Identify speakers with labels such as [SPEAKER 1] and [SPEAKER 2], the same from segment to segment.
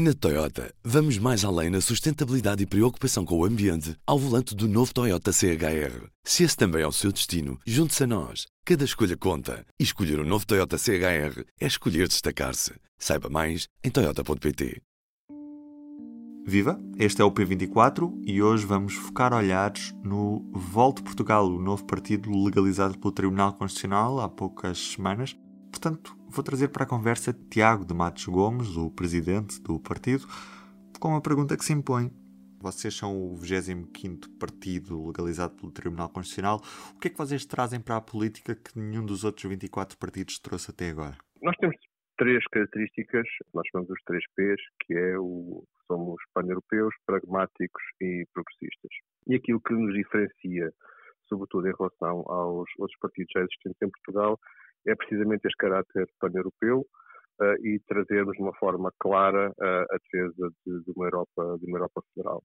[SPEAKER 1] Na Toyota, vamos mais além na sustentabilidade e preocupação com o ambiente ao volante do novo Toyota CHR. Se esse também é o seu destino, junte-se a nós. Cada escolha conta. E escolher o um novo Toyota CHR é escolher destacar-se. Saiba mais em Toyota.pt.
[SPEAKER 2] Viva! Este é o P24 e hoje vamos focar olhares no Volte Portugal, o novo partido legalizado pelo Tribunal Constitucional há poucas semanas. Portanto, vou trazer para a conversa Tiago de Matos Gomes, o presidente do partido, com uma pergunta que se impõe. Vocês são o 25 partido legalizado pelo Tribunal Constitucional. O que é que vocês trazem para a política que nenhum dos outros 24 partidos trouxe até agora?
[SPEAKER 3] Nós temos três características, nós chamamos os três P's, que é o somos pan-europeus, pragmáticos e progressistas. E aquilo que nos diferencia, sobretudo em relação aos outros partidos já existentes em Portugal, é precisamente este caráter pan-europeu uh, e trazermos de uma forma clara uh, a defesa de, de, uma Europa, de uma Europa federal.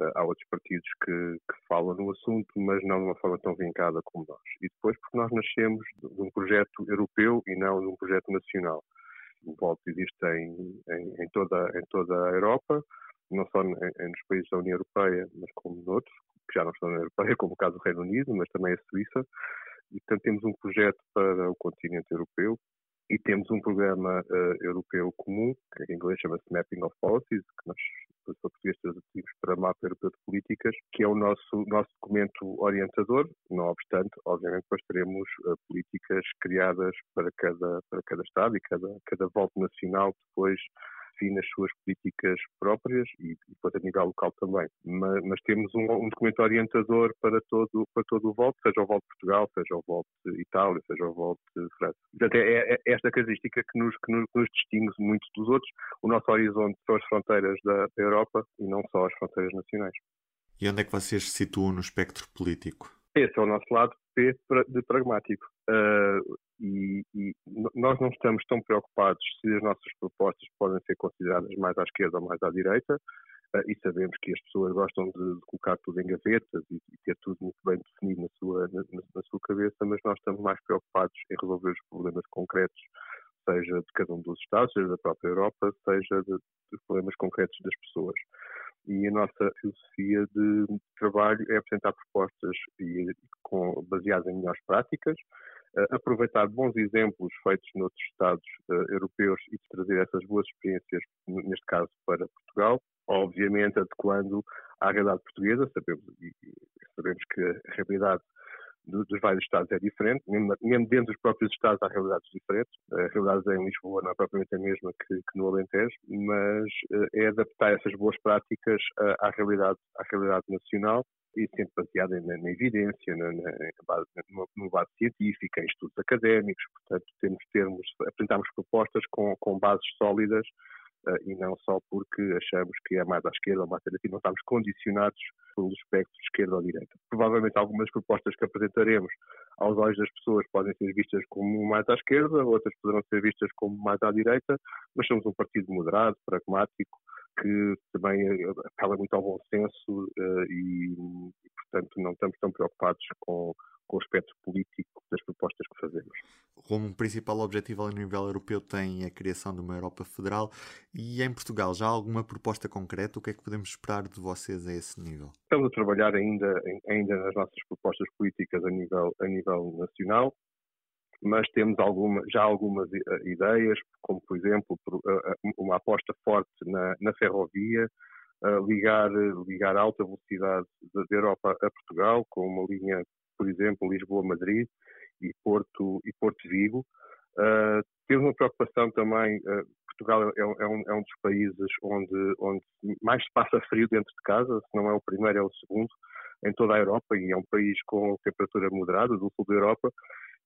[SPEAKER 3] Uh, há outros partidos que, que, falam no assunto, mas não de uma forma tão vincada como nós. E depois porque nós nascemos de um projeto europeu e não de um projeto nacional. O voto existe em, em, em, toda, em toda a Europa, não só em, nos países da União Europeia, mas como noutros, que já não estão na União Europeia, como o caso do Reino Unido, mas também a Suíça. E, portanto, temos um projeto para o continente europeu e temos um programa uh, europeu comum, que em inglês chama-se Mapping of Policies, que nós, para português, traduzimos para Mapa Europeu de Políticas, que é o nosso, nosso documento orientador. Não obstante, obviamente, depois teremos uh, políticas criadas para cada, para cada Estado e cada, cada volta nacional depois define as suas políticas próprias e, depois a nível local também. Mas, mas temos um, um, documento orientador para todo, para todo o voto, seja o voto de Portugal, seja o voto de Itália, seja o voto de França. Portanto, é, é, é esta característica que nos, que nos, que nos distingue muito dos outros. O nosso horizonte são as fronteiras da, da Europa e não só as fronteiras nacionais.
[SPEAKER 2] E onde é que vocês se situam no espectro político?
[SPEAKER 3] Esse é o nosso lado P de pragmático. Uh, e, e, nós não estamos tão preocupados se as nossas propostas podem ser consideradas mais à esquerda ou mais à direita, uh, e sabemos que as pessoas gostam de, colocar tudo em gavetas e, e, ter tudo muito bem definido na sua, na, na, sua cabeça, mas nós estamos mais preocupados em resolver os problemas concretos, seja de cada um dos Estados, seja da própria Europa, seja de, de problemas concretos das pessoas. E a nossa filosofia de trabalho é apresentar propostas e, com, baseadas em melhores práticas, aproveitar bons exemplos feitos noutros Estados uh, europeus e trazer essas boas experiências, neste caso, para Portugal, obviamente adequando à realidade portuguesa, sabemos, e, sabemos que a realidade dos vários Estados é diferente, mesmo, dentro dos próprios Estados há realidades diferentes. A realidade em Lisboa não é propriamente a mesma que, que no Alentejo, mas uh, é adaptar essas boas práticas à, realidade, à realidade nacional e sempre baseada na, na evidência, na, na, base, numa, base científica, em estudos académicos. Portanto, temos termos, apresentamos propostas com, com bases sólidas uh, e não só porque achamos que é mais à esquerda ou mais à direita não estamos condicionados pelo espectro esquerda ou direita. Provavelmente algumas propostas que apresentaremos aos olhos das pessoas podem ser vistas como mais à esquerda, outras poderão ser vistas como mais à direita, mas somos um partido moderado, pragmático, que também apela muito ao bom senso uh, e, e, portanto, não estamos tão preocupados com, com o aspecto político das propostas que fazemos.
[SPEAKER 2] Como principal objetivo a nível europeu tem a criação de uma Europa federal e em Portugal já há alguma proposta concreta? O que é que podemos esperar de vocês a esse nível?
[SPEAKER 3] Estamos a trabalhar ainda, ainda nas nossas propostas políticas a nível, a nível nacional mas temos alguma, já algumas eh, ideias, como por exemplo eh, eh, uma aposta forte na, na ferrovia, ligar, ligar alta velocidade da Europa a Portugal, com uma linha, por exemplo, Lisboa-Madrid e Porto, e Porto Vigo. Uh, temos uma preocupação também, uh, Portugal é, é, um, é, um, dos países onde, onde mais se passa frio dentro de casa, se não é o primeiro, é o segundo, em toda a Europa, e é um país com temperatura moderada, do sul da Europa,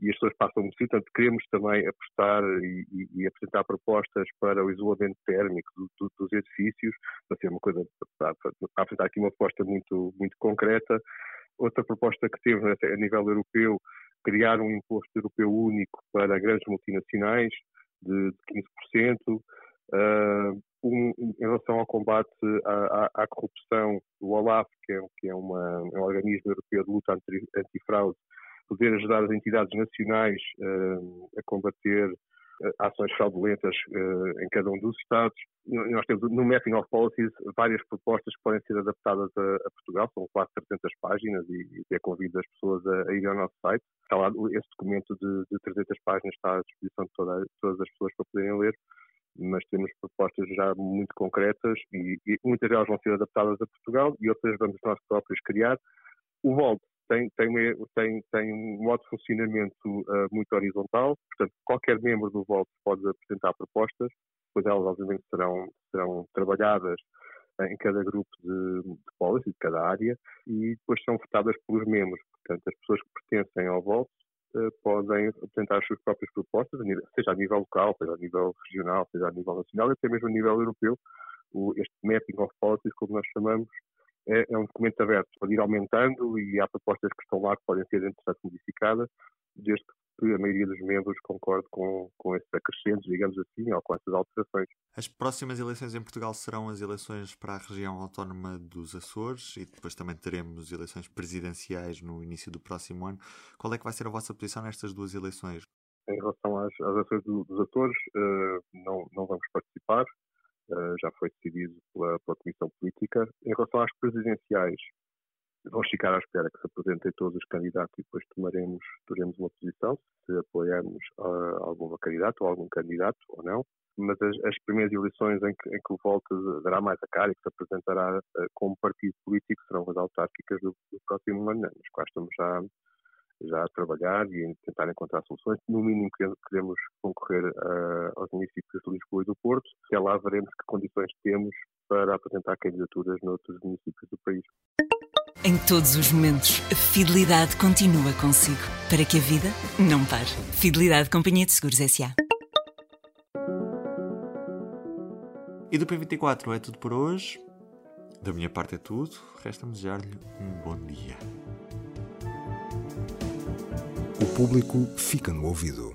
[SPEAKER 3] e as pessoas passam muito portanto queremos também apostar e, e, e, apresentar propostas para o isolamento térmico do, do, dos edifícios, para ser uma coisa, para, para, apresentar aqui uma proposta muito, muito concreta. Outra proposta que temos a nível europeu, criar um imposto europeu único para grandes multinacionais de 15%. Uh, um, em relação ao combate à, à, à, corrupção, o OLAF, que é, que é, uma, é um organismo europeu de luta anti, antifraude, poder ajudar as entidades nacionais uh, a combater ações fraudulentas em cada um dos Estados. Nós temos no Mapping of Policies várias propostas que podem ser adaptadas a, a Portugal, são quase 300 páginas e, e convido as pessoas a, a irem ao nosso site. Está lá, esse documento de, de 300 páginas está à disposição de toda, todas as pessoas para poderem ler mas temos propostas já muito concretas e, e, muitas delas vão ser adaptadas a Portugal e outras vamos nós próprios criar. O Volt tem, tem, tem, tem um modo de funcionamento uh, muito horizontal, portanto, qualquer membro do Volt pode apresentar propostas, pois elas, obviamente, serão, serão trabalhadas em cada grupo de, de policy, de cada área, e depois são votadas pelos membros. Portanto, as pessoas que pertencem ao Volt podem apresentar as suas próprias propostas, seja a nível local, seja a nível regional, seja a nível nacional, e até mesmo a nível europeu. Este mapping of policies, como nós chamamos, é, é um documento aberto, pode ir aumentando e há propostas que estão lá que podem ser, entretanto, modificadas, desde que a maioria dos membros concorde com, com esses acrescentos, digamos assim, ou com essas alterações.
[SPEAKER 2] As próximas eleições em Portugal serão as eleições para a região autónoma dos Açores e depois também teremos eleições presidenciais no início do próximo ano. Qual é que vai ser a vossa posição nestas duas eleições?
[SPEAKER 3] Em relação às, às eleições do, dos Açores, uh, não, não vamos participar. Uh, já foi decidido pela, pela, Comissão Política. Em relação às presidenciais, vamos ficar à espera que se apresentem todos os candidatos e depois tomaremos, teremos uma posição, se apoiarmos uh, algum candidato ou algum candidato ou não. Mas as, as primeiras eleições em que, em que o Volta dará mais a cara e que se apresentará uh, como partido político serão as autárquicas do, do próximo ano, nas quais estamos já já a trabalhar e tentar encontrar soluções. No mínimo, queremos concorrer uh, aos municípios de Lisboa e do Porto, e lá veremos que condições temos para apresentar candidaturas noutros municípios do país.
[SPEAKER 4] Em todos os momentos, a fidelidade continua consigo, para que a vida não pare. Fidelidade Companhia de Seguros S.A.
[SPEAKER 2] E do P24 é tudo por hoje. Da minha parte é tudo. Resta-me desejar-lhe um bom dia.
[SPEAKER 1] O público fica no ouvido.